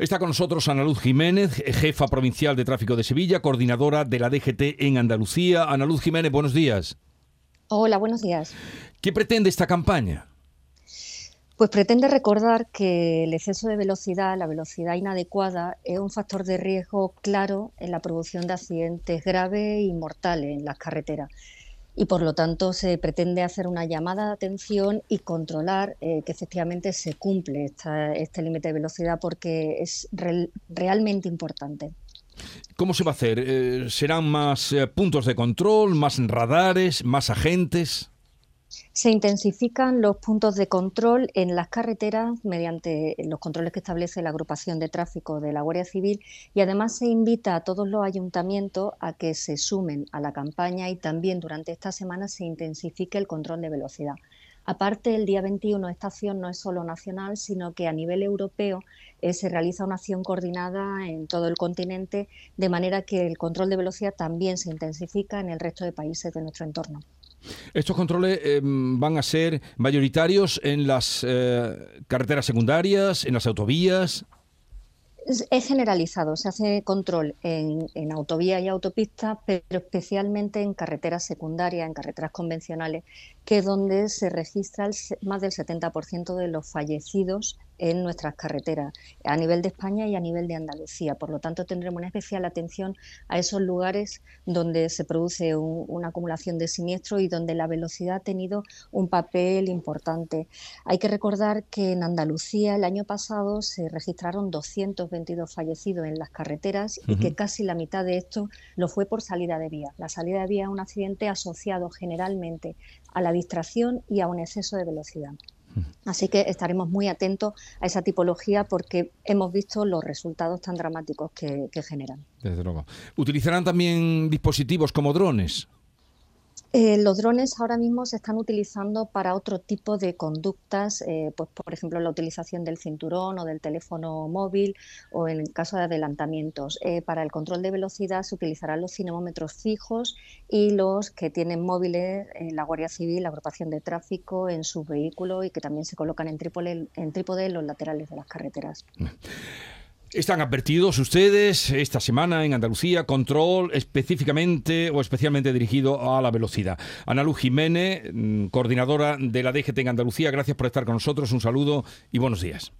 Está con nosotros Ana Luz Jiménez, jefa provincial de tráfico de Sevilla, coordinadora de la DGT en Andalucía. Ana Luz Jiménez, buenos días. Hola, buenos días. ¿Qué pretende esta campaña? Pues pretende recordar que el exceso de velocidad, la velocidad inadecuada, es un factor de riesgo claro en la producción de accidentes graves y mortales en las carreteras y por lo tanto se pretende hacer una llamada de atención y controlar eh, que efectivamente se cumple este límite de velocidad porque es realmente importante. ¿Cómo se va a hacer? Eh, ¿Serán más eh, puntos de control, más radares, más agentes? Se intensifican los puntos de control en las carreteras mediante los controles que establece la agrupación de tráfico de la Guardia Civil y además se invita a todos los ayuntamientos a que se sumen a la campaña y también durante esta semana se intensifique el control de velocidad. Aparte, el día 21 esta acción no es solo nacional, sino que a nivel europeo eh, se realiza una acción coordinada en todo el continente, de manera que el control de velocidad también se intensifica en el resto de países de nuestro entorno. Estos controles em, van a ser mayoritarios en las eh, carreteras secundarias, en las autovías. Es generalizado, se hace control en, en autovía y autopistas, pero especialmente en carreteras secundarias, en carreteras convencionales, que es donde se registra más del 70% de los fallecidos en nuestras carreteras, a nivel de España y a nivel de Andalucía. Por lo tanto, tendremos una especial atención a esos lugares donde se produce una acumulación de siniestros y donde la velocidad ha tenido un papel importante. Hay que recordar que en Andalucía el año pasado se registraron 222 fallecidos en las carreteras y que casi la mitad de esto lo fue por salida de vía. La salida de vía es un accidente asociado generalmente a la distracción y a un exceso de velocidad. Así que estaremos muy atentos a esa tipología porque hemos visto los resultados tan dramáticos que, generan. Desde luego. ¿Utilizarán también dispositivos como drones? Eh, los drones ahora mismo se están utilizando para otro tipo de conductas, eh, pues por ejemplo la utilización del cinturón o del teléfono móvil o en el caso de adelantamientos. Eh, para el control de velocidad se utilizarán los cinemómetros fijos y los que tienen móviles en la Guardia Civil, la agrupación de tráfico en sus vehículos y que también se colocan en trípode, en trípode en los laterales de las carreteras. Están advertidos ustedes esta semana en Andalucía, control específicamente o especialmente dirigido a la velocidad. Ana Luz Jiménez, mm, coordinadora de la DGT en Andalucía, gracias por estar con nosotros, un saludo y buenos días.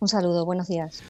Un saludo, buenos días.